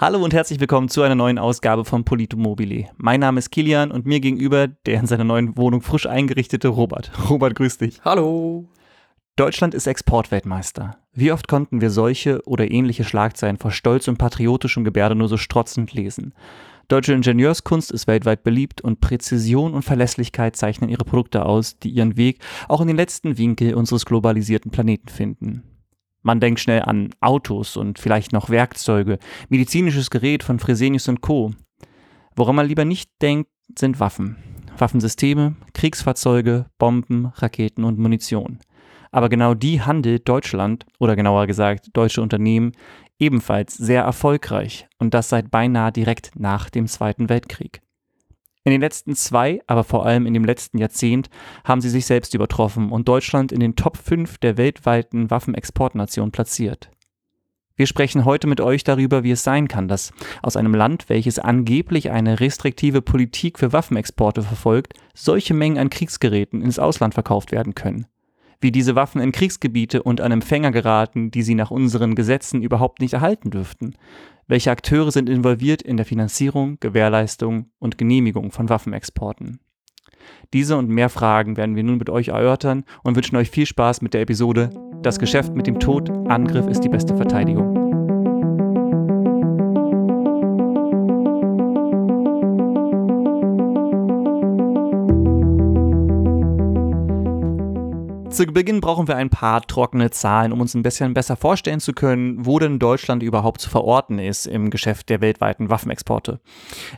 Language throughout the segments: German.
Hallo und herzlich willkommen zu einer neuen Ausgabe von Polito Mobile. Mein Name ist Kilian und mir gegenüber der in seiner neuen Wohnung frisch eingerichtete Robert. Robert, grüß dich. Hallo. Deutschland ist Exportweltmeister. Wie oft konnten wir solche oder ähnliche Schlagzeilen vor Stolz und patriotischem Gebärde nur so strotzend lesen? Deutsche Ingenieurskunst ist weltweit beliebt und Präzision und Verlässlichkeit zeichnen ihre Produkte aus, die ihren Weg auch in den letzten Winkel unseres globalisierten Planeten finden. Man denkt schnell an Autos und vielleicht noch Werkzeuge, medizinisches Gerät von Fresenius und Co. Woran man lieber nicht denkt, sind Waffen. Waffensysteme, Kriegsfahrzeuge, Bomben, Raketen und Munition. Aber genau die handelt Deutschland, oder genauer gesagt deutsche Unternehmen, ebenfalls sehr erfolgreich und das seit beinahe direkt nach dem Zweiten Weltkrieg. In den letzten zwei, aber vor allem in dem letzten Jahrzehnt haben sie sich selbst übertroffen und Deutschland in den Top 5 der weltweiten Waffenexportnationen platziert. Wir sprechen heute mit euch darüber, wie es sein kann, dass aus einem Land, welches angeblich eine restriktive Politik für Waffenexporte verfolgt, solche Mengen an Kriegsgeräten ins Ausland verkauft werden können. Wie diese Waffen in Kriegsgebiete und an Empfänger geraten, die sie nach unseren Gesetzen überhaupt nicht erhalten dürften. Welche Akteure sind involviert in der Finanzierung, Gewährleistung und Genehmigung von Waffenexporten? Diese und mehr Fragen werden wir nun mit euch erörtern und wünschen euch viel Spaß mit der Episode Das Geschäft mit dem Tod, Angriff ist die beste Verteidigung. Zu Beginn brauchen wir ein paar trockene Zahlen, um uns ein bisschen besser vorstellen zu können, wo denn Deutschland überhaupt zu verorten ist im Geschäft der weltweiten Waffenexporte.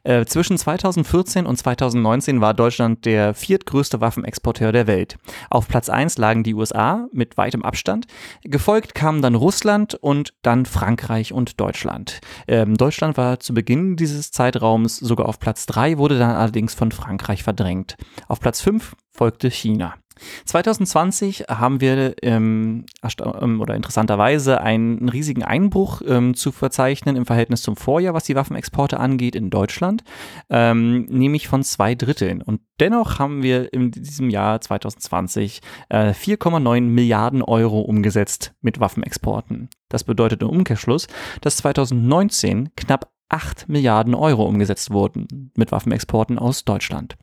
Äh, zwischen 2014 und 2019 war Deutschland der viertgrößte Waffenexporteur der Welt. Auf Platz 1 lagen die USA mit weitem Abstand. Gefolgt kamen dann Russland und dann Frankreich und Deutschland. Ähm, Deutschland war zu Beginn dieses Zeitraums sogar auf Platz 3, wurde dann allerdings von Frankreich verdrängt. Auf Platz 5 folgte China. 2020 haben wir ähm, ähm, oder interessanterweise einen riesigen Einbruch ähm, zu verzeichnen im Verhältnis zum Vorjahr, was die Waffenexporte angeht in Deutschland, ähm, nämlich von zwei Dritteln. Und dennoch haben wir in diesem Jahr 2020 äh, 4,9 Milliarden Euro umgesetzt mit Waffenexporten. Das bedeutet im Umkehrschluss, dass 2019 knapp 8 Milliarden Euro umgesetzt wurden mit Waffenexporten aus Deutschland.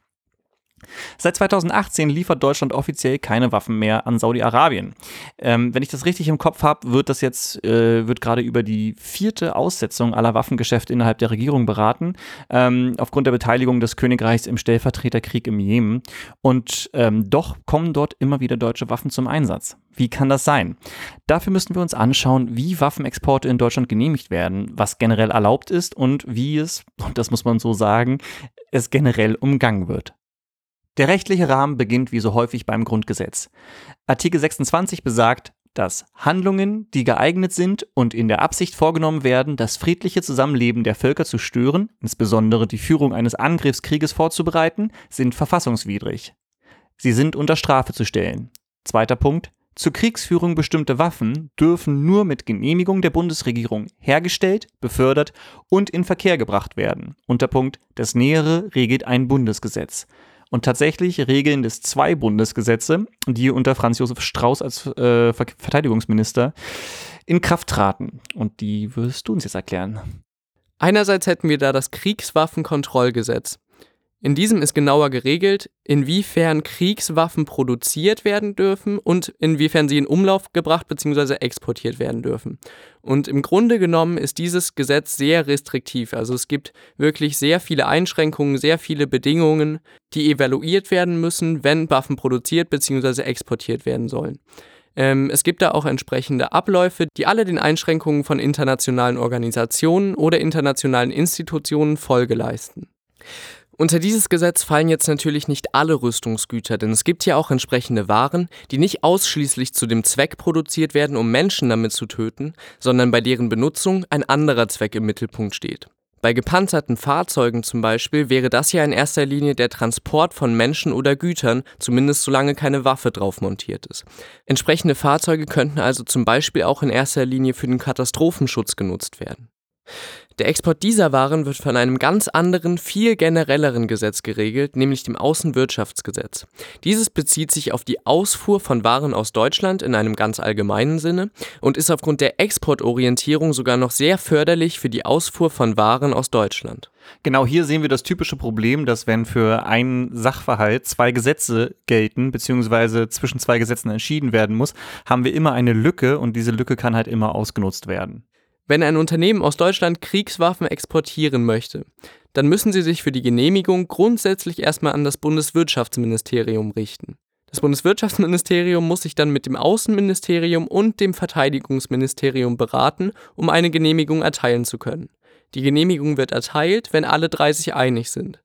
Seit 2018 liefert Deutschland offiziell keine Waffen mehr an Saudi-Arabien. Ähm, wenn ich das richtig im Kopf habe, wird das jetzt, äh, gerade über die vierte Aussetzung aller Waffengeschäfte innerhalb der Regierung beraten, ähm, aufgrund der Beteiligung des Königreichs im Stellvertreterkrieg im Jemen. Und ähm, doch kommen dort immer wieder deutsche Waffen zum Einsatz. Wie kann das sein? Dafür müssen wir uns anschauen, wie Waffenexporte in Deutschland genehmigt werden, was generell erlaubt ist und wie es, und das muss man so sagen, es generell umgangen wird. Der rechtliche Rahmen beginnt wie so häufig beim Grundgesetz. Artikel 26 besagt, dass Handlungen, die geeignet sind und in der Absicht vorgenommen werden, das friedliche Zusammenleben der Völker zu stören, insbesondere die Führung eines Angriffskrieges vorzubereiten, sind verfassungswidrig. Sie sind unter Strafe zu stellen. Zweiter Punkt. Zur Kriegsführung bestimmte Waffen dürfen nur mit Genehmigung der Bundesregierung hergestellt, befördert und in Verkehr gebracht werden. Unterpunkt. Das Nähere regelt ein Bundesgesetz. Und tatsächlich regeln es zwei Bundesgesetze, die unter Franz Josef Strauß als äh, Verteidigungsminister in Kraft traten. Und die wirst du uns jetzt erklären. Einerseits hätten wir da das Kriegswaffenkontrollgesetz. In diesem ist genauer geregelt, inwiefern Kriegswaffen produziert werden dürfen und inwiefern sie in Umlauf gebracht bzw. exportiert werden dürfen. Und im Grunde genommen ist dieses Gesetz sehr restriktiv. Also es gibt wirklich sehr viele Einschränkungen, sehr viele Bedingungen, die evaluiert werden müssen, wenn Waffen produziert bzw. exportiert werden sollen. Ähm, es gibt da auch entsprechende Abläufe, die alle den Einschränkungen von internationalen Organisationen oder internationalen Institutionen Folge leisten. Unter dieses Gesetz fallen jetzt natürlich nicht alle Rüstungsgüter, denn es gibt ja auch entsprechende Waren, die nicht ausschließlich zu dem Zweck produziert werden, um Menschen damit zu töten, sondern bei deren Benutzung ein anderer Zweck im Mittelpunkt steht. Bei gepanzerten Fahrzeugen zum Beispiel wäre das ja in erster Linie der Transport von Menschen oder Gütern, zumindest solange keine Waffe drauf montiert ist. Entsprechende Fahrzeuge könnten also zum Beispiel auch in erster Linie für den Katastrophenschutz genutzt werden. Der Export dieser Waren wird von einem ganz anderen, viel generelleren Gesetz geregelt, nämlich dem Außenwirtschaftsgesetz. Dieses bezieht sich auf die Ausfuhr von Waren aus Deutschland in einem ganz allgemeinen Sinne und ist aufgrund der Exportorientierung sogar noch sehr förderlich für die Ausfuhr von Waren aus Deutschland. Genau hier sehen wir das typische Problem, dass wenn für einen Sachverhalt zwei Gesetze gelten, beziehungsweise zwischen zwei Gesetzen entschieden werden muss, haben wir immer eine Lücke und diese Lücke kann halt immer ausgenutzt werden. Wenn ein Unternehmen aus Deutschland Kriegswaffen exportieren möchte, dann müssen sie sich für die Genehmigung grundsätzlich erstmal an das Bundeswirtschaftsministerium richten. Das Bundeswirtschaftsministerium muss sich dann mit dem Außenministerium und dem Verteidigungsministerium beraten, um eine Genehmigung erteilen zu können. Die Genehmigung wird erteilt, wenn alle drei sich einig sind.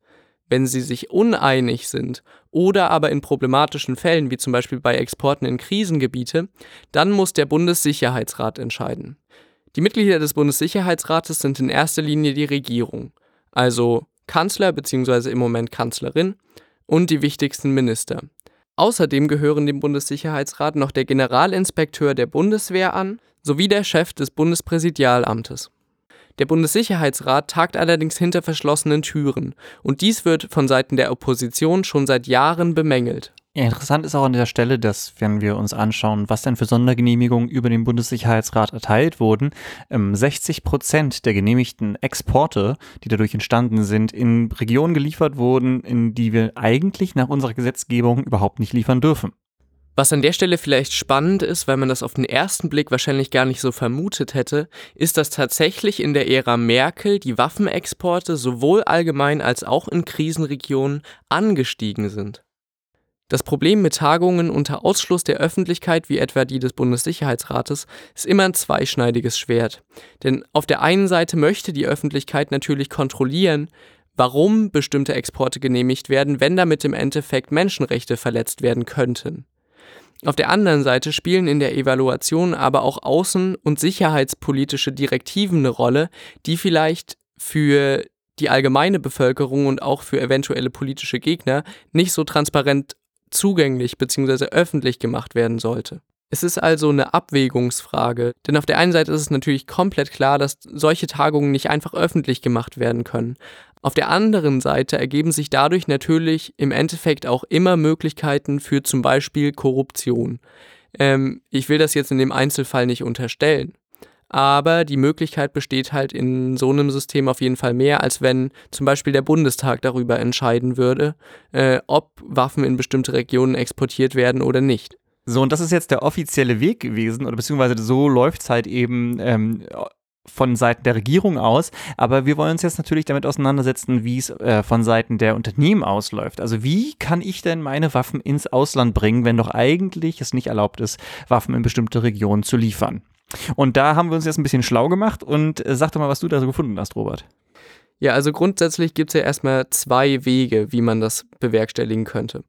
Wenn sie sich uneinig sind oder aber in problematischen Fällen, wie zum Beispiel bei Exporten in Krisengebiete, dann muss der Bundessicherheitsrat entscheiden. Die Mitglieder des Bundessicherheitsrates sind in erster Linie die Regierung, also Kanzler bzw. im Moment Kanzlerin und die wichtigsten Minister. Außerdem gehören dem Bundessicherheitsrat noch der Generalinspekteur der Bundeswehr an sowie der Chef des Bundespräsidialamtes. Der Bundessicherheitsrat tagt allerdings hinter verschlossenen Türen und dies wird von Seiten der Opposition schon seit Jahren bemängelt. Ja, interessant ist auch an der Stelle, dass, wenn wir uns anschauen, was denn für Sondergenehmigungen über den Bundessicherheitsrat erteilt wurden, 60 ähm, Prozent der genehmigten Exporte, die dadurch entstanden sind, in Regionen geliefert wurden, in die wir eigentlich nach unserer Gesetzgebung überhaupt nicht liefern dürfen. Was an der Stelle vielleicht spannend ist, weil man das auf den ersten Blick wahrscheinlich gar nicht so vermutet hätte, ist, dass tatsächlich in der Ära Merkel die Waffenexporte sowohl allgemein als auch in Krisenregionen angestiegen sind. Das Problem mit Tagungen unter Ausschluss der Öffentlichkeit, wie etwa die des Bundessicherheitsrates, ist immer ein zweischneidiges Schwert. Denn auf der einen Seite möchte die Öffentlichkeit natürlich kontrollieren, warum bestimmte Exporte genehmigt werden, wenn damit im Endeffekt Menschenrechte verletzt werden könnten. Auf der anderen Seite spielen in der Evaluation aber auch außen- und sicherheitspolitische Direktiven eine Rolle, die vielleicht für die allgemeine Bevölkerung und auch für eventuelle politische Gegner nicht so transparent zugänglich bzw. öffentlich gemacht werden sollte. Es ist also eine Abwägungsfrage, denn auf der einen Seite ist es natürlich komplett klar, dass solche Tagungen nicht einfach öffentlich gemacht werden können. Auf der anderen Seite ergeben sich dadurch natürlich im Endeffekt auch immer Möglichkeiten für zum Beispiel Korruption. Ähm, ich will das jetzt in dem Einzelfall nicht unterstellen. Aber die Möglichkeit besteht halt in so einem System auf jeden Fall mehr, als wenn zum Beispiel der Bundestag darüber entscheiden würde, äh, ob Waffen in bestimmte Regionen exportiert werden oder nicht. So, und das ist jetzt der offizielle Weg gewesen, oder beziehungsweise so läuft es halt eben ähm, von Seiten der Regierung aus, aber wir wollen uns jetzt natürlich damit auseinandersetzen, wie es äh, von Seiten der Unternehmen ausläuft. Also wie kann ich denn meine Waffen ins Ausland bringen, wenn doch eigentlich es nicht erlaubt ist, Waffen in bestimmte Regionen zu liefern? Und da haben wir uns jetzt ein bisschen schlau gemacht und äh, sag doch mal, was du da so gefunden hast, Robert. Ja, also grundsätzlich gibt es ja erstmal zwei Wege, wie man das bewerkstelligen könnte.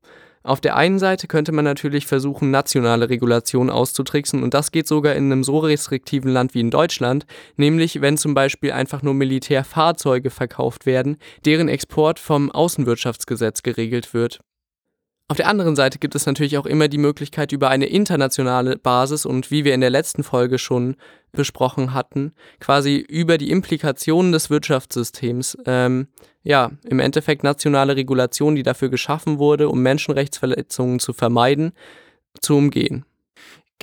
Auf der einen Seite könnte man natürlich versuchen, nationale Regulationen auszutricksen und das geht sogar in einem so restriktiven Land wie in Deutschland, nämlich wenn zum Beispiel einfach nur Militärfahrzeuge verkauft werden, deren Export vom Außenwirtschaftsgesetz geregelt wird. Auf der anderen Seite gibt es natürlich auch immer die Möglichkeit, über eine internationale Basis und wie wir in der letzten Folge schon besprochen hatten, quasi über die Implikationen des Wirtschaftssystems, ähm, ja, im Endeffekt nationale Regulation, die dafür geschaffen wurde, um Menschenrechtsverletzungen zu vermeiden, zu umgehen.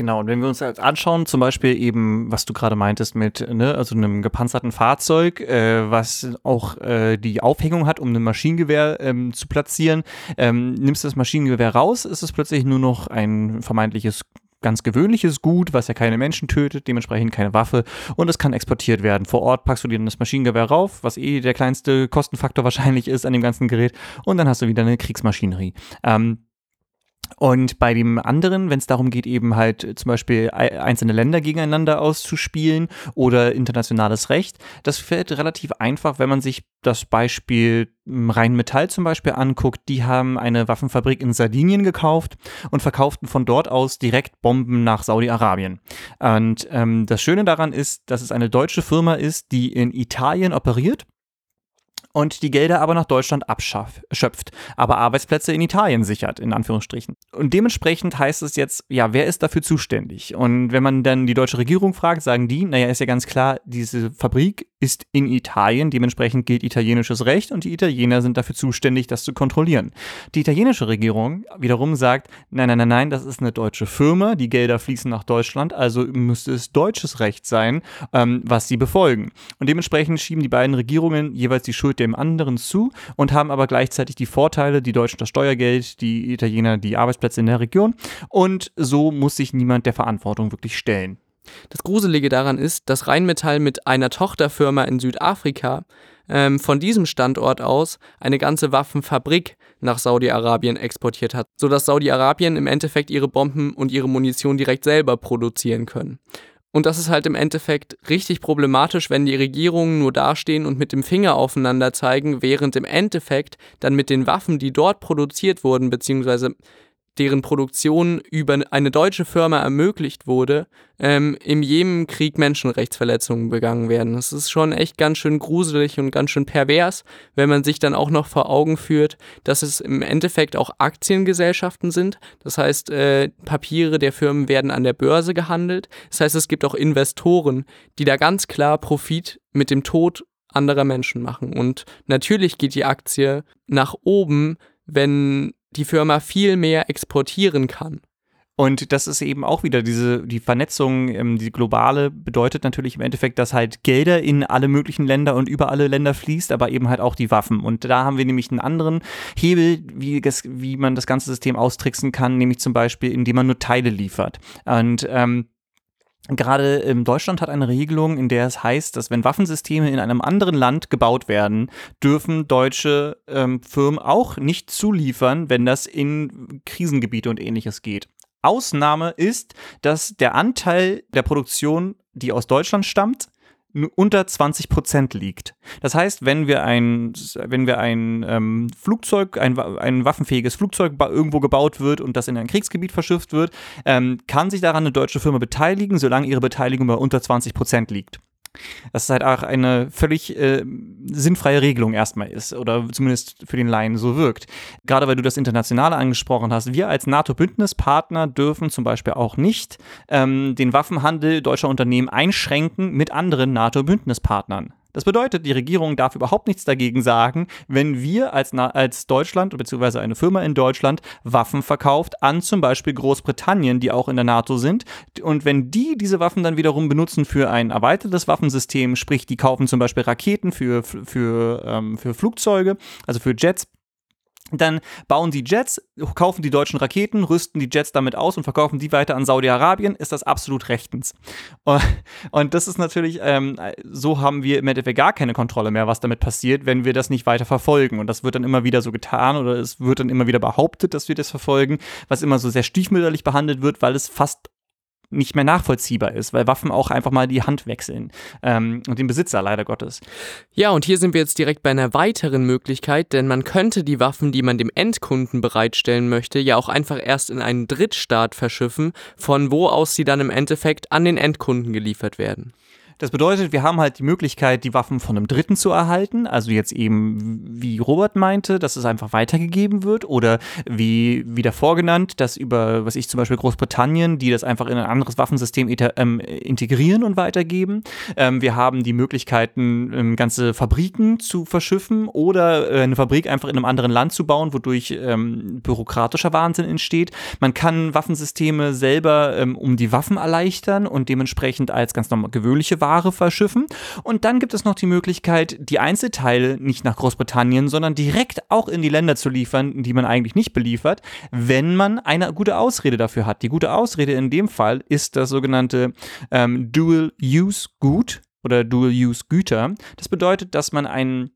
Genau, und wenn wir uns jetzt anschauen, zum Beispiel eben, was du gerade meintest mit, ne, also einem gepanzerten Fahrzeug, äh, was auch äh, die Aufhängung hat, um ein Maschinengewehr ähm, zu platzieren, ähm, nimmst du das Maschinengewehr raus, ist es plötzlich nur noch ein vermeintliches ganz gewöhnliches Gut, was ja keine Menschen tötet, dementsprechend keine Waffe und es kann exportiert werden. Vor Ort packst du dir das Maschinengewehr rauf, was eh der kleinste Kostenfaktor wahrscheinlich ist an dem ganzen Gerät und dann hast du wieder eine Kriegsmaschinerie. Ähm, und bei dem anderen, wenn es darum geht, eben halt zum Beispiel einzelne Länder gegeneinander auszuspielen oder internationales Recht, das fällt relativ einfach, wenn man sich das Beispiel hm, Rheinmetall zum Beispiel anguckt. Die haben eine Waffenfabrik in Sardinien gekauft und verkauften von dort aus direkt Bomben nach Saudi-Arabien. Und ähm, das Schöne daran ist, dass es eine deutsche Firma ist, die in Italien operiert und die Gelder aber nach Deutschland abschöpft, aber Arbeitsplätze in Italien sichert, in Anführungsstrichen. Und dementsprechend heißt es jetzt, ja, wer ist dafür zuständig? Und wenn man dann die deutsche Regierung fragt, sagen die, naja, ist ja ganz klar, diese Fabrik ist in Italien, dementsprechend gilt italienisches Recht und die Italiener sind dafür zuständig, das zu kontrollieren. Die italienische Regierung wiederum sagt, nein, nein, nein, nein, das ist eine deutsche Firma, die Gelder fließen nach Deutschland, also müsste es deutsches Recht sein, ähm, was sie befolgen. Und dementsprechend schieben die beiden Regierungen jeweils die Schuld dem anderen zu und haben aber gleichzeitig die Vorteile, die Deutschen das Steuergeld, die Italiener die Arbeitsplätze in der Region und so muss sich niemand der Verantwortung wirklich stellen. Das Gruselige daran ist, dass Rheinmetall mit einer Tochterfirma in Südafrika ähm, von diesem Standort aus eine ganze Waffenfabrik nach Saudi-Arabien exportiert hat, sodass Saudi-Arabien im Endeffekt ihre Bomben und ihre Munition direkt selber produzieren können. Und das ist halt im Endeffekt richtig problematisch, wenn die Regierungen nur dastehen und mit dem Finger aufeinander zeigen, während im Endeffekt dann mit den Waffen, die dort produziert wurden, beziehungsweise deren Produktion über eine deutsche Firma ermöglicht wurde, ähm, im Jemenkrieg Menschenrechtsverletzungen begangen werden. Das ist schon echt ganz schön gruselig und ganz schön pervers, wenn man sich dann auch noch vor Augen führt, dass es im Endeffekt auch Aktiengesellschaften sind. Das heißt, äh, Papiere der Firmen werden an der Börse gehandelt. Das heißt, es gibt auch Investoren, die da ganz klar Profit mit dem Tod anderer Menschen machen. Und natürlich geht die Aktie nach oben, wenn die Firma viel mehr exportieren kann. Und das ist eben auch wieder diese, die Vernetzung, ähm, die globale bedeutet natürlich im Endeffekt, dass halt Gelder in alle möglichen Länder und über alle Länder fließt, aber eben halt auch die Waffen. Und da haben wir nämlich einen anderen Hebel, wie, das, wie man das ganze System austricksen kann, nämlich zum Beispiel, indem man nur Teile liefert. Und ähm, Gerade in Deutschland hat eine Regelung, in der es heißt, dass wenn Waffensysteme in einem anderen Land gebaut werden, dürfen deutsche ähm, Firmen auch nicht zuliefern, wenn das in Krisengebiete und ähnliches geht. Ausnahme ist, dass der Anteil der Produktion, die aus Deutschland stammt, unter 20 Prozent liegt. Das heißt, wenn wir ein, wenn wir ein ähm, Flugzeug, ein, ein waffenfähiges Flugzeug irgendwo gebaut wird und das in ein Kriegsgebiet verschifft wird, ähm, kann sich daran eine deutsche Firma beteiligen, solange ihre Beteiligung bei unter 20 Prozent liegt. Das ist halt auch eine völlig äh, sinnfreie Regelung erstmal ist oder zumindest für den Laien so wirkt. Gerade weil du das Internationale angesprochen hast, wir als NATO-Bündnispartner dürfen zum Beispiel auch nicht ähm, den Waffenhandel deutscher Unternehmen einschränken mit anderen NATO-Bündnispartnern. Das bedeutet, die Regierung darf überhaupt nichts dagegen sagen, wenn wir als, als Deutschland bzw. eine Firma in Deutschland Waffen verkauft an zum Beispiel Großbritannien, die auch in der NATO sind. Und wenn die diese Waffen dann wiederum benutzen für ein erweitertes Waffensystem, sprich, die kaufen zum Beispiel Raketen für, für, ähm, für Flugzeuge, also für Jets, dann bauen sie Jets, kaufen die deutschen Raketen, rüsten die Jets damit aus und verkaufen die weiter an Saudi-Arabien, ist das absolut rechtens. Und das ist natürlich, ähm, so haben wir im Endeffekt gar keine Kontrolle mehr, was damit passiert, wenn wir das nicht weiter verfolgen. Und das wird dann immer wieder so getan oder es wird dann immer wieder behauptet, dass wir das verfolgen, was immer so sehr stiefmütterlich behandelt wird, weil es fast nicht mehr nachvollziehbar ist, weil Waffen auch einfach mal die Hand wechseln ähm, und den Besitzer leider Gottes. Ja, und hier sind wir jetzt direkt bei einer weiteren Möglichkeit, denn man könnte die Waffen, die man dem Endkunden bereitstellen möchte, ja auch einfach erst in einen Drittstaat verschiffen, von wo aus sie dann im Endeffekt an den Endkunden geliefert werden. Das bedeutet, wir haben halt die Möglichkeit, die Waffen von einem Dritten zu erhalten. Also jetzt eben, wie Robert meinte, dass es einfach weitergegeben wird. Oder wie, wie davor genannt, dass über, was ich zum Beispiel Großbritannien, die das einfach in ein anderes Waffensystem ähm, integrieren und weitergeben. Ähm, wir haben die Möglichkeiten, ähm, ganze Fabriken zu verschiffen oder äh, eine Fabrik einfach in einem anderen Land zu bauen, wodurch ähm, bürokratischer Wahnsinn entsteht. Man kann Waffensysteme selber ähm, um die Waffen erleichtern und dementsprechend als ganz normal gewöhnliche Ware Ware verschiffen. Und dann gibt es noch die Möglichkeit, die Einzelteile nicht nach Großbritannien, sondern direkt auch in die Länder zu liefern, die man eigentlich nicht beliefert, wenn man eine gute Ausrede dafür hat. Die gute Ausrede in dem Fall ist das sogenannte ähm, Dual-Use-Gut oder Dual-Use-Güter. Das bedeutet, dass man einen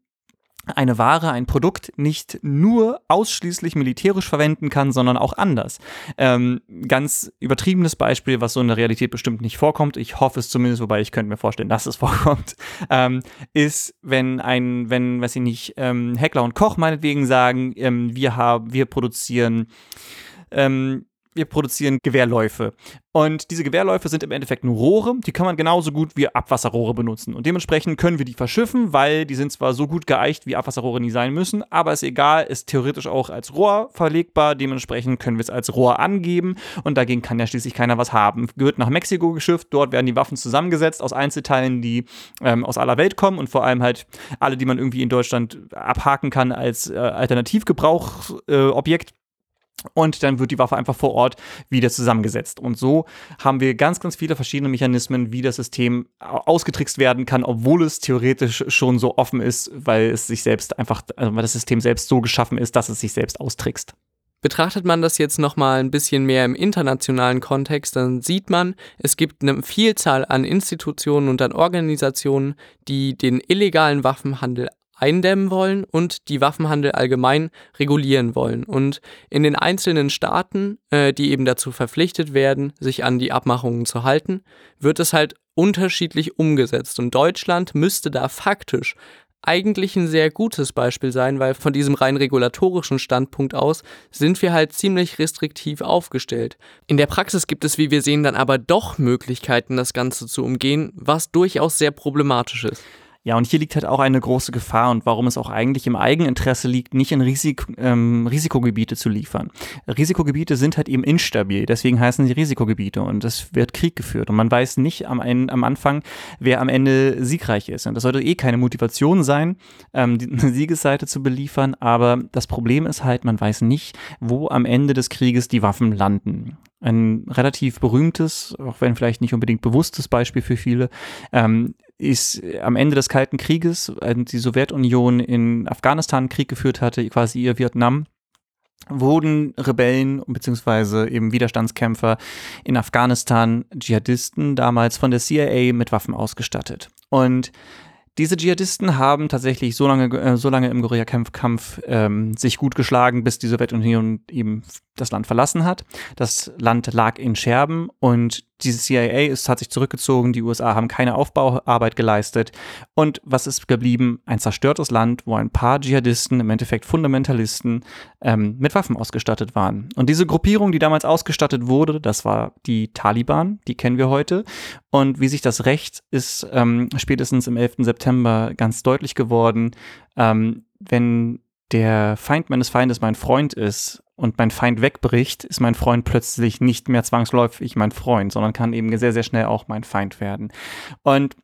eine Ware, ein Produkt nicht nur ausschließlich militärisch verwenden kann, sondern auch anders. Ähm, ganz übertriebenes Beispiel, was so in der Realität bestimmt nicht vorkommt, ich hoffe es zumindest, wobei ich könnte mir vorstellen, dass es vorkommt, ähm, ist, wenn ein, wenn, weiß ich nicht, ähm, Heckler und Koch meinetwegen sagen, ähm, wir haben, wir produzieren ähm, wir produzieren Gewehrläufe. Und diese Gewehrläufe sind im Endeffekt nur Rohre, die kann man genauso gut wie Abwasserrohre benutzen. Und dementsprechend können wir die verschiffen, weil die sind zwar so gut geeicht, wie Abwasserrohre nie sein müssen, aber ist egal, ist theoretisch auch als Rohr verlegbar. Dementsprechend können wir es als Rohr angeben und dagegen kann ja schließlich keiner was haben. Wird nach Mexiko geschifft, dort werden die Waffen zusammengesetzt aus Einzelteilen, die ähm, aus aller Welt kommen und vor allem halt alle, die man irgendwie in Deutschland abhaken kann als äh, Alternativgebrauchsobjekt. Äh, und dann wird die Waffe einfach vor Ort wieder zusammengesetzt. Und so haben wir ganz, ganz viele verschiedene Mechanismen, wie das System ausgetrickst werden kann, obwohl es theoretisch schon so offen ist, weil es sich selbst einfach, also weil das System selbst so geschaffen ist, dass es sich selbst austrickst. Betrachtet man das jetzt nochmal ein bisschen mehr im internationalen Kontext, dann sieht man, es gibt eine Vielzahl an Institutionen und an Organisationen, die den illegalen Waffenhandel eindämmen wollen und die Waffenhandel allgemein regulieren wollen. Und in den einzelnen Staaten, äh, die eben dazu verpflichtet werden, sich an die Abmachungen zu halten, wird es halt unterschiedlich umgesetzt. Und Deutschland müsste da faktisch eigentlich ein sehr gutes Beispiel sein, weil von diesem rein regulatorischen Standpunkt aus sind wir halt ziemlich restriktiv aufgestellt. In der Praxis gibt es, wie wir sehen, dann aber doch Möglichkeiten, das Ganze zu umgehen, was durchaus sehr problematisch ist. Ja, und hier liegt halt auch eine große Gefahr und warum es auch eigentlich im Eigeninteresse liegt, nicht in Risik ähm, Risikogebiete zu liefern. Risikogebiete sind halt eben instabil, deswegen heißen sie Risikogebiete und es wird Krieg geführt und man weiß nicht am, am Anfang, wer am Ende siegreich ist. Und das sollte eh keine Motivation sein, ähm, die Siegesseite zu beliefern, aber das Problem ist halt, man weiß nicht, wo am Ende des Krieges die Waffen landen. Ein relativ berühmtes, auch wenn vielleicht nicht unbedingt bewusstes Beispiel für viele, ähm, ist am Ende des Kalten Krieges, als die Sowjetunion in Afghanistan Krieg geführt hatte, quasi ihr Vietnam, wurden Rebellen bzw. eben Widerstandskämpfer in Afghanistan, Dschihadisten, damals von der CIA mit Waffen ausgestattet. Und diese Dschihadisten haben tatsächlich so lange, äh, so lange im Guerilla-Kampf ähm, sich gut geschlagen, bis die Sowjetunion eben das Land verlassen hat. Das Land lag in Scherben und diese CIA ist, hat sich zurückgezogen, die USA haben keine Aufbauarbeit geleistet. Und was ist geblieben? Ein zerstörtes Land, wo ein paar Dschihadisten, im Endeffekt Fundamentalisten, ähm, mit Waffen ausgestattet waren. Und diese Gruppierung, die damals ausgestattet wurde, das war die Taliban, die kennen wir heute. Und wie sich das rächt, ist ähm, spätestens im 11. September ganz deutlich geworden. Ähm, wenn der Feind meines Feindes mein Freund ist und mein Feind wegbricht, ist mein Freund plötzlich nicht mehr zwangsläufig mein Freund, sondern kann eben sehr, sehr schnell auch mein Feind werden. Und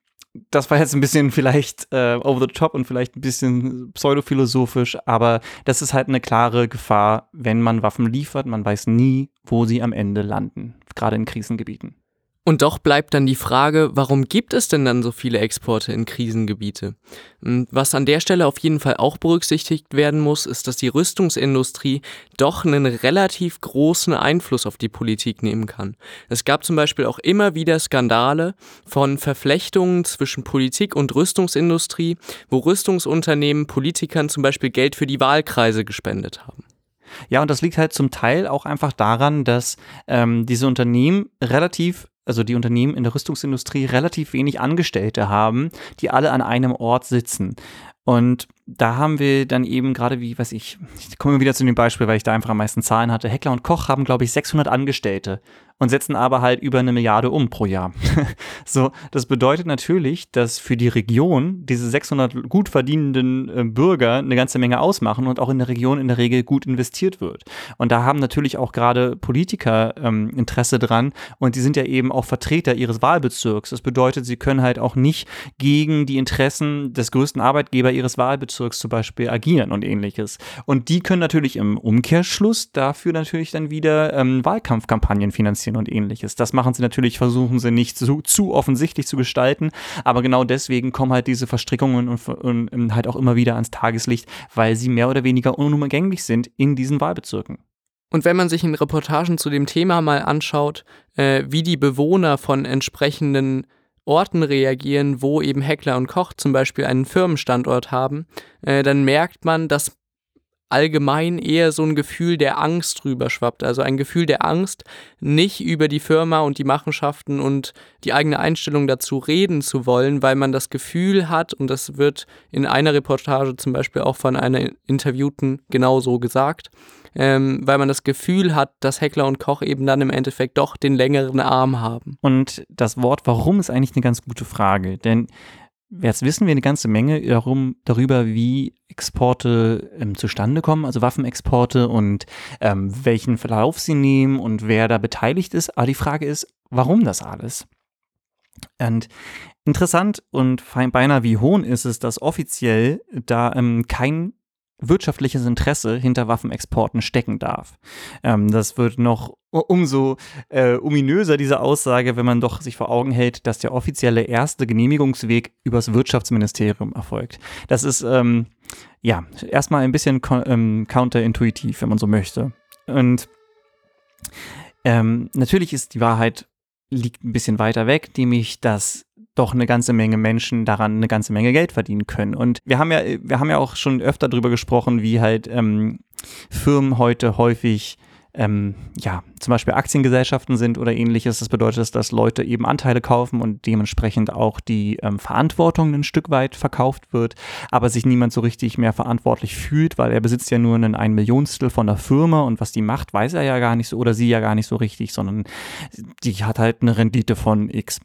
das war jetzt ein bisschen vielleicht äh, over the top und vielleicht ein bisschen pseudophilosophisch, aber das ist halt eine klare Gefahr, wenn man Waffen liefert. Man weiß nie, wo sie am Ende landen, gerade in Krisengebieten. Und doch bleibt dann die Frage, warum gibt es denn dann so viele Exporte in Krisengebiete? Hm, was an der Stelle auf jeden Fall auch berücksichtigt werden muss, ist, dass die Rüstungsindustrie doch einen relativ großen Einfluss auf die Politik nehmen kann. Es gab zum Beispiel auch immer wieder Skandale von Verflechtungen zwischen Politik und Rüstungsindustrie, wo Rüstungsunternehmen Politikern zum Beispiel Geld für die Wahlkreise gespendet haben. Ja, und das liegt halt zum Teil auch einfach daran, dass ähm, diese Unternehmen relativ also die Unternehmen in der Rüstungsindustrie relativ wenig Angestellte haben, die alle an einem Ort sitzen. Und da haben wir dann eben gerade, wie weiß ich, ich komme wieder zu dem Beispiel, weil ich da einfach am meisten Zahlen hatte. Heckler und Koch haben, glaube ich, 600 Angestellte und setzen aber halt über eine Milliarde um pro Jahr. so, das bedeutet natürlich, dass für die Region diese 600 gut verdienenden äh, Bürger eine ganze Menge ausmachen und auch in der Region in der Regel gut investiert wird. Und da haben natürlich auch gerade Politiker ähm, Interesse dran und die sind ja eben auch Vertreter ihres Wahlbezirks. Das bedeutet, sie können halt auch nicht gegen die Interessen des größten Arbeitgebers ihres Wahlbezirks zum Beispiel agieren und ähnliches. Und die können natürlich im Umkehrschluss dafür natürlich dann wieder ähm, Wahlkampfkampagnen finanzieren und ähnliches. Das machen sie natürlich, versuchen sie nicht zu, zu offensichtlich zu gestalten, aber genau deswegen kommen halt diese Verstrickungen und, und, und halt auch immer wieder ans Tageslicht, weil sie mehr oder weniger unumgänglich sind in diesen Wahlbezirken. Und wenn man sich in Reportagen zu dem Thema mal anschaut, äh, wie die Bewohner von entsprechenden Orten reagieren, wo eben Heckler und Koch zum Beispiel einen Firmenstandort haben, äh, dann merkt man, dass allgemein eher so ein Gefühl der Angst drüber schwappt. Also ein Gefühl der Angst, nicht über die Firma und die Machenschaften und die eigene Einstellung dazu reden zu wollen, weil man das Gefühl hat, und das wird in einer Reportage zum Beispiel auch von einer Interviewten genauso gesagt, ähm, weil man das Gefühl hat, dass Heckler und Koch eben dann im Endeffekt doch den längeren Arm haben. Und das Wort warum ist eigentlich eine ganz gute Frage, denn Jetzt wissen wir eine ganze Menge darum, darüber, wie Exporte ähm, zustande kommen, also Waffenexporte und ähm, welchen Verlauf sie nehmen und wer da beteiligt ist. Aber die Frage ist, warum das alles? Und interessant und beinahe wie hohn ist es, dass offiziell da ähm, kein wirtschaftliches Interesse hinter Waffenexporten stecken darf. Ähm, das wird noch umso äh, ominöser, diese Aussage, wenn man doch sich vor Augen hält, dass der offizielle erste Genehmigungsweg übers Wirtschaftsministerium erfolgt. Das ist ähm, ja erstmal ein bisschen ähm, counterintuitiv, wenn man so möchte. Und ähm, natürlich ist die Wahrheit liegt ein bisschen weiter weg, nämlich dass doch eine ganze Menge Menschen daran eine ganze Menge Geld verdienen können. Und wir haben ja, wir haben ja auch schon öfter darüber gesprochen, wie halt ähm, Firmen heute häufig ähm, ja, zum Beispiel Aktiengesellschaften sind oder ähnliches. Das bedeutet, dass Leute eben Anteile kaufen und dementsprechend auch die ähm, Verantwortung ein Stück weit verkauft wird, aber sich niemand so richtig mehr verantwortlich fühlt, weil er besitzt ja nur einen ein Millionstel von der Firma und was die macht, weiß er ja gar nicht so oder sie ja gar nicht so richtig, sondern die hat halt eine Rendite von X.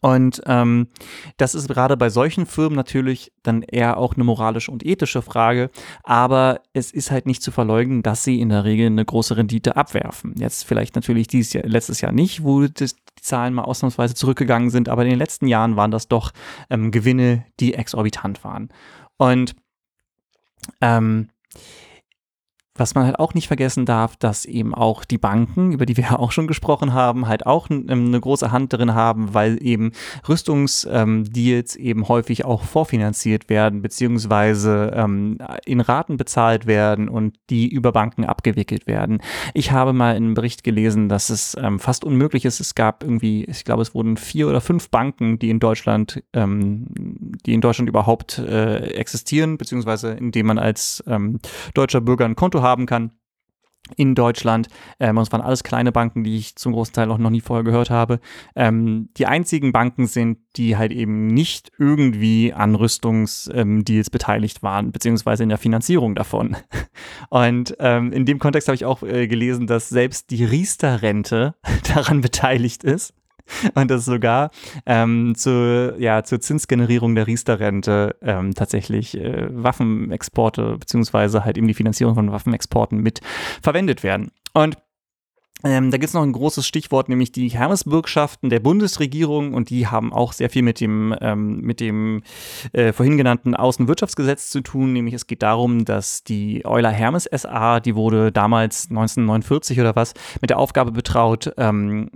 Und ähm, das ist gerade bei solchen Firmen natürlich dann eher auch eine moralische und ethische Frage, aber es ist halt nicht zu verleugnen, dass sie in der Regel eine große Rendite abwerfen. Jetzt vielleicht natürlich dieses Jahr, letztes Jahr nicht, wo das, die Zahlen mal ausnahmsweise zurückgegangen sind, aber in den letzten Jahren waren das doch ähm, Gewinne, die exorbitant waren. Und ähm, was man halt auch nicht vergessen darf, dass eben auch die Banken, über die wir ja auch schon gesprochen haben, halt auch ähm, eine große Hand drin haben, weil eben Rüstungsdeals ähm, eben häufig auch vorfinanziert werden, beziehungsweise ähm, in Raten bezahlt werden und die über Banken abgewickelt werden. Ich habe mal in einem Bericht gelesen, dass es ähm, fast unmöglich ist. Es gab irgendwie, ich glaube, es wurden vier oder fünf Banken, die in Deutschland, ähm, die in Deutschland überhaupt äh, existieren, beziehungsweise in denen man als ähm, deutscher Bürger ein Konto hat haben kann in Deutschland. Ähm, es waren alles kleine Banken, die ich zum großen Teil auch noch nie vorher gehört habe. Ähm, die einzigen Banken sind, die halt eben nicht irgendwie an Rüstungsdeals beteiligt waren, beziehungsweise in der Finanzierung davon. Und ähm, in dem Kontext habe ich auch äh, gelesen, dass selbst die Riester-Rente daran beteiligt ist und das sogar ähm, zu, ja, zur Zinsgenerierung der Riester-Rente ähm, tatsächlich äh, Waffenexporte beziehungsweise halt eben die Finanzierung von Waffenexporten mit verwendet werden. Und ähm, da gibt es noch ein großes Stichwort, nämlich die Hermesbürgschaften der Bundesregierung und die haben auch sehr viel mit dem, ähm, mit dem äh, vorhin genannten Außenwirtschaftsgesetz zu tun. Nämlich es geht darum, dass die Euler Hermes SA, die wurde damals 1949 oder was, mit der Aufgabe betraut, ähm,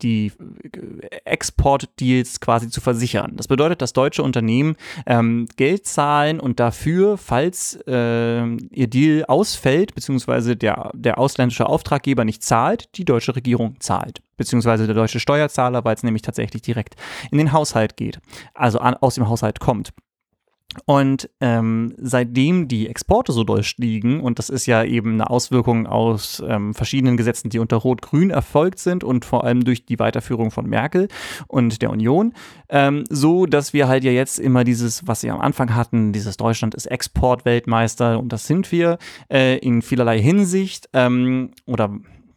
die äh, Exportdeals quasi zu versichern. Das bedeutet, dass deutsche Unternehmen ähm, Geld zahlen und dafür, falls äh, ihr Deal ausfällt, beziehungsweise der, der ausländische Auftraggeber nicht zahlt, die deutsche Regierung zahlt, beziehungsweise der deutsche Steuerzahler, weil es nämlich tatsächlich direkt in den Haushalt geht, also an, aus dem Haushalt kommt. Und ähm, seitdem die Exporte so durchstiegen, und das ist ja eben eine Auswirkung aus ähm, verschiedenen Gesetzen, die unter Rot-Grün erfolgt sind und vor allem durch die Weiterführung von Merkel und der Union, ähm, so dass wir halt ja jetzt immer dieses, was sie am Anfang hatten, dieses Deutschland ist Exportweltmeister und das sind wir äh, in vielerlei Hinsicht ähm, oder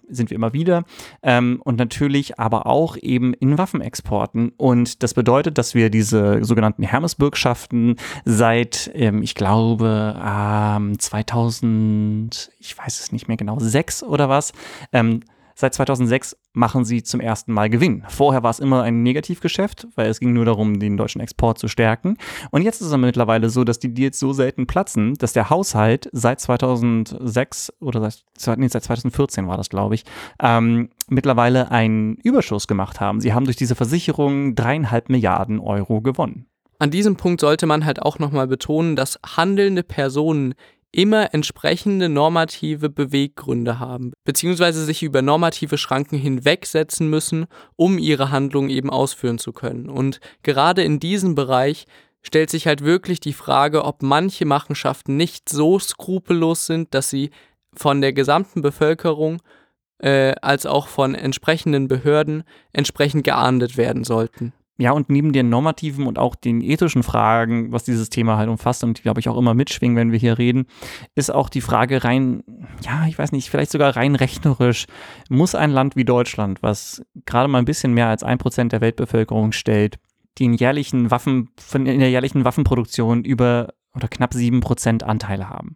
sind wir immer wieder. Ähm, und natürlich aber auch eben in Waffenexporten. Und das bedeutet, dass wir diese sogenannten Hermesbürgschaften seit, ähm, ich glaube, ähm, 2000, ich weiß es nicht mehr genau, sechs oder was, ähm, Seit 2006 machen sie zum ersten Mal Gewinn. Vorher war es immer ein Negativgeschäft, weil es ging nur darum, den deutschen Export zu stärken. Und jetzt ist es mittlerweile so, dass die Deals so selten platzen, dass der Haushalt seit 2006 oder seit, nee, seit 2014 war das, glaube ich, ähm, mittlerweile einen Überschuss gemacht haben. Sie haben durch diese Versicherung dreieinhalb Milliarden Euro gewonnen. An diesem Punkt sollte man halt auch nochmal betonen, dass handelnde Personen immer entsprechende normative Beweggründe haben, beziehungsweise sich über normative Schranken hinwegsetzen müssen, um ihre Handlung eben ausführen zu können. Und gerade in diesem Bereich stellt sich halt wirklich die Frage, ob manche Machenschaften nicht so skrupellos sind, dass sie von der gesamten Bevölkerung äh, als auch von entsprechenden Behörden entsprechend geahndet werden sollten. Ja, und neben den normativen und auch den ethischen Fragen, was dieses Thema halt umfasst und glaube ich auch immer mitschwingen, wenn wir hier reden, ist auch die Frage rein, ja, ich weiß nicht, vielleicht sogar rein rechnerisch, muss ein Land wie Deutschland, was gerade mal ein bisschen mehr als ein Prozent der Weltbevölkerung stellt, den jährlichen Waffen, von in der jährlichen Waffenproduktion über oder knapp sieben Prozent Anteile haben?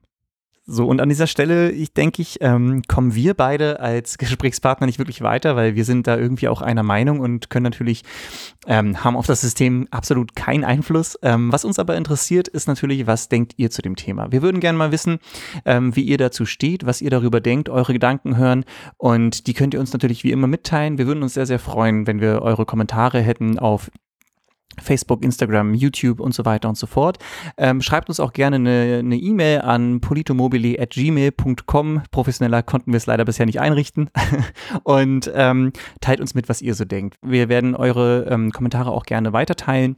So, und an dieser Stelle, ich denke ich, ähm, kommen wir beide als Gesprächspartner nicht wirklich weiter, weil wir sind da irgendwie auch einer Meinung und können natürlich, ähm, haben auf das System absolut keinen Einfluss. Ähm, was uns aber interessiert, ist natürlich, was denkt ihr zu dem Thema? Wir würden gerne mal wissen, ähm, wie ihr dazu steht, was ihr darüber denkt, eure Gedanken hören und die könnt ihr uns natürlich wie immer mitteilen. Wir würden uns sehr, sehr freuen, wenn wir eure Kommentare hätten auf Facebook, Instagram, YouTube und so weiter und so fort. Ähm, schreibt uns auch gerne eine E-Mail e an politomobili.gmail.com. Professioneller konnten wir es leider bisher nicht einrichten. und ähm, teilt uns mit, was ihr so denkt. Wir werden eure ähm, Kommentare auch gerne weiterteilen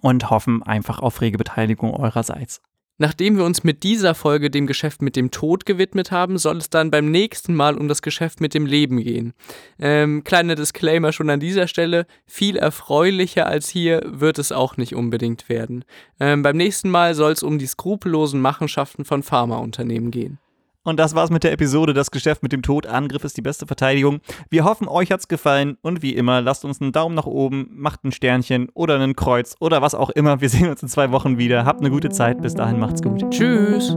und hoffen einfach auf rege Beteiligung eurerseits. Nachdem wir uns mit dieser Folge dem Geschäft mit dem Tod gewidmet haben, soll es dann beim nächsten Mal um das Geschäft mit dem Leben gehen. Ähm, kleiner Disclaimer schon an dieser Stelle, viel erfreulicher als hier wird es auch nicht unbedingt werden. Ähm, beim nächsten Mal soll es um die skrupellosen Machenschaften von Pharmaunternehmen gehen. Und das war's mit der Episode Das Geschäft mit dem Tod. Angriff ist die beste Verteidigung. Wir hoffen, euch hat's gefallen und wie immer, lasst uns einen Daumen nach oben, macht ein Sternchen oder ein Kreuz oder was auch immer. Wir sehen uns in zwei Wochen wieder. Habt eine gute Zeit. Bis dahin macht's gut. Tschüss.